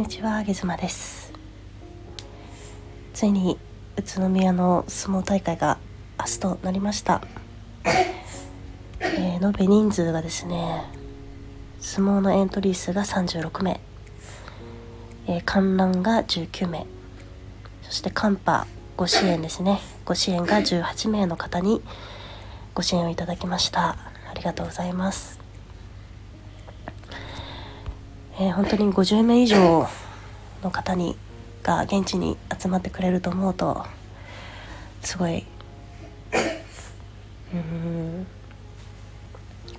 んにちは、ゲズマです。ついに宇都宮の相撲大会が明日となりました。えー延べ人数がですね、相撲のエントリー数が36名、えー観覧が19名、そしてカンパご支援ですね、ご支援が18名の方にご支援をいただきました。ありがとうございます。えー本当に50名以上の方にが現地に集まってくれると思うとすごいうん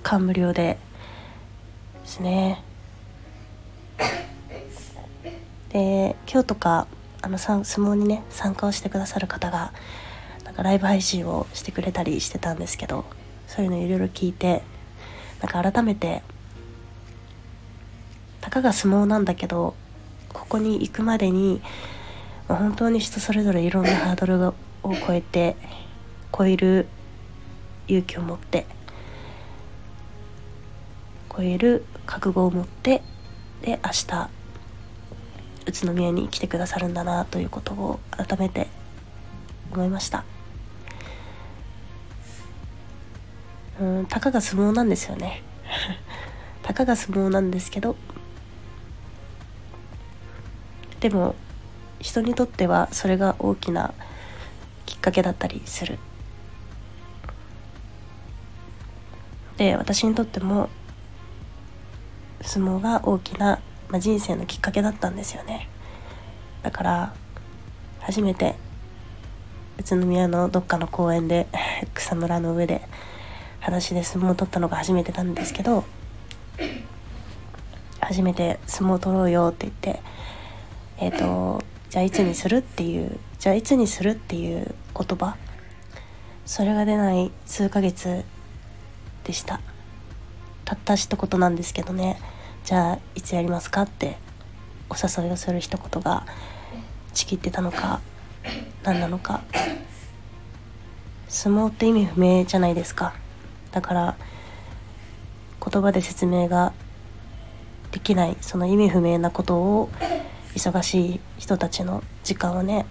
感無量でですね。で今日とかあの相撲にね参加をしてくださる方がなんかライブ配信をしてくれたりしてたんですけどそういうのいろいろ聞いてなんか改めてたかが相撲なんだけどここに行くまでに本当に人それぞれいろんなハードルを超えて超える勇気を持って超える覚悟を持ってで明日宇都宮に来てくださるんだなということを改めて思いました。うんたかが相撲なんですよね。たかが相撲なんですけどでも人にとってはそれが大きなきっかけだったりする。で私にとっても相撲が大きな、まあ、人生のきっかけだったんですよね。だから初めて宇都宮のどっかの公園で 草むらの上で裸足で相撲を取ったのが初めてなんですけど初めて相撲を取ろうよって言ってえっ、とじゃあいつにするっていうじゃあいつにするっていう言葉それが出ない数ヶ月でした。たった一言なんですけどね。じゃあいつやりますかってお誘いをする一言がちぎってたのか何なのか。相撲って意味不明じゃないですか。だから言葉で説明ができないその意味不明なことを忙しい人たちの時間をね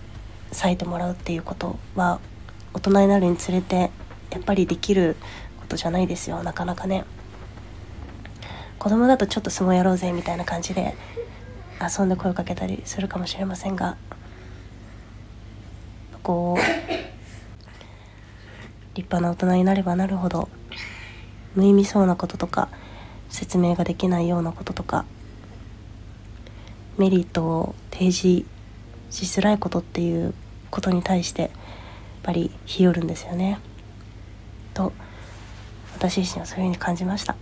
割いてもらうっていうことは大人になるにつれてやっぱりできることじゃないですよ。なかなかね。子供だとちょっと相撲やろうぜみたいな感じで遊んで声をかけたりするかもしれませんがこう立派な大人になればなるほど無意味そうなこととか説明ができないようなこととかメリットを提示しづらいことっていうことに対してやっぱり日和るんですよね。と私自身はそういうふうに感じました。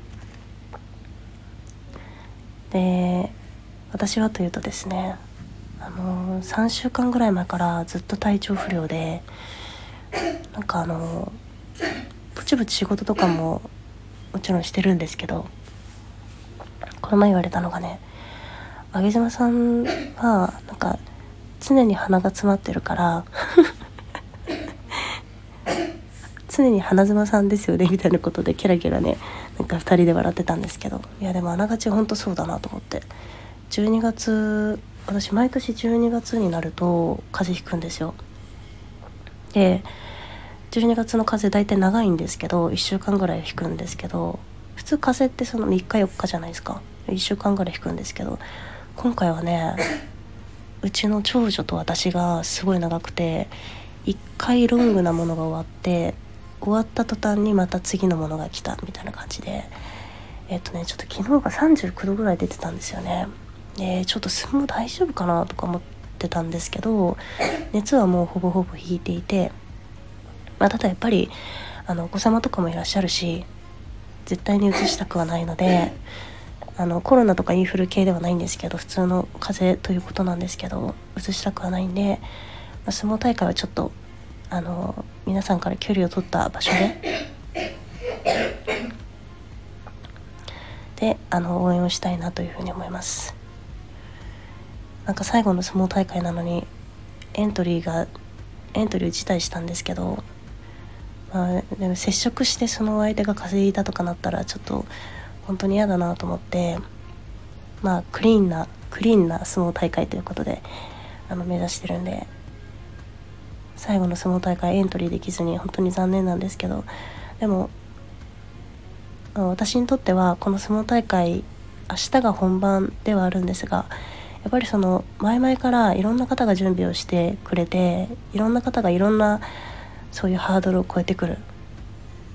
で私はというとですねあの3週間ぐらい前からずっと体調不良でなんかあのぼちぼち仕事とかももちろんしてるんですけどこの前言われたのがね上島さんはなんか常に鼻が詰まってるから常に鼻妻さんですよねみたいなことでキラキラねなんか2人で笑ってたんですけどいやでもあながちほんとそうだなと思って。12月私毎年12月になると風邪ひくんですよ。で12月の風邪大体長いんですけど1週間ぐらい引くんですけど普通風邪ってその3日4日じゃないですか。1週間ぐらい引くんですけど今回はね うちの長女と私がすごい長くて1回ロングなものが終わって終わった途端にまた次のものが来たみたいな感じでえっとねちょっと昨日が39度ぐらい出てたんですよね。でちょっと相撲大丈夫かなとか思ってたんですけど熱はもうほぼほぼ引いていてまあ、ただやっぱりあのお子様とかもいらっしゃるし絶対に移したくはないのであのコロナとかインフル系ではないんですけど普通の風邪ということなんですけど移したくはないんで、まあ、相撲大会はちょっとあの皆さんから距離を取った場所で。であの応援をしたいなというふうに思います。なんか最後の相撲大会なのにエントリーがエントリーを辞退したんですけどまあ、でも接触してその相手が風邪ひいたとかなったらちょっと本当に嫌だなと思ってまあクリーンなクリーンな相撲大会ということであの目指してるんで最後の相撲大会エントリーできずに本当に残念なんですけどでも私にとってはこの相撲大会明日が本番ではあるんですがやっぱりその前々からいろんな方が準備をしてくれていろんな方がいろんなそういうハードルを超えてくる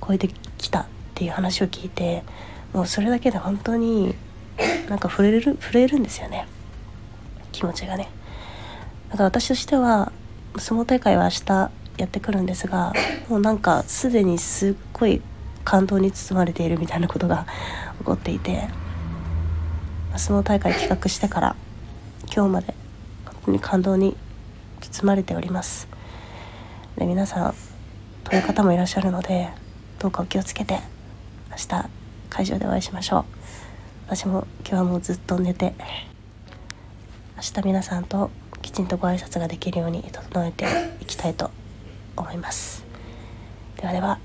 超えてきたっていう話を聞いてもうそれだけで本当になんか触れる触れるんですよね。気持ちがね。だから私としては相撲大会は明日やってくるんですがもうなんかすでにすっごい感動に包まれているみたいなことが 起こっていて相撲大会企画してから今日まで本当に感動に包まれております。で皆さんという方もいらっしゃるのでどうかお気をつけて明日会場でお会いしましょう。私も今日はもうずっと寝て明日皆さんときちんとご挨拶ができるように整えていきたいと思います。ではでは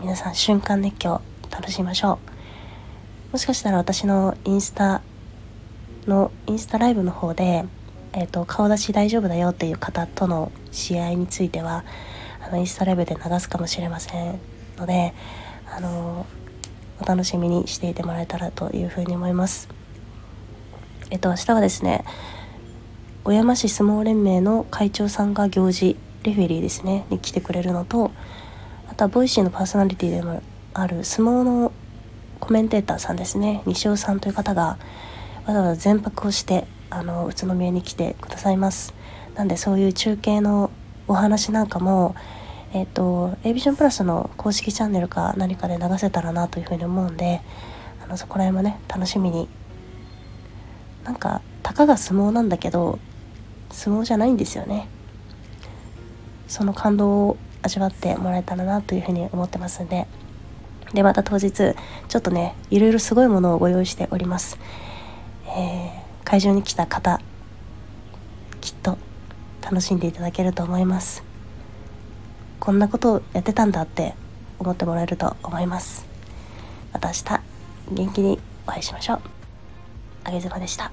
皆さん瞬間熱狂楽しみましょう。もしかしたら私のインスタのインスタライブの方で、えーと、顔出し大丈夫だよっていう方との試合についてはあのインスタライブで流すかもしれませんのであのお楽しみにしていてもらえたらというふうに思います。えっと明日はですね小山市相撲連盟の会長さんが行司レフェリーですねに来てくれるのとあとはボイシーのパーソナリティでもある相撲のコメンテーターさんですね西尾さんという方がわざわざ全泊をしてあの宇都宮に来てくださいます。なんでそういう中継のお話なんかもえっ、ー、と a ビジョンプラスの公式チャンネルか何かで流せたらなというふうに思うんであのそこら辺もね楽しみに。なんかたかが相撲なんだけど相撲じゃないんですよね。その感動を味わってもらえたらなというふうに思ってますんで。でまた当日ちょっとねいろいろすごいものをご用意しております。えー、会場に来た方きっと楽しんでいただけると思います。こんなことをやってたんだって思ってもらえると思います。また明日元気にお会いしましょう。あげずまでした。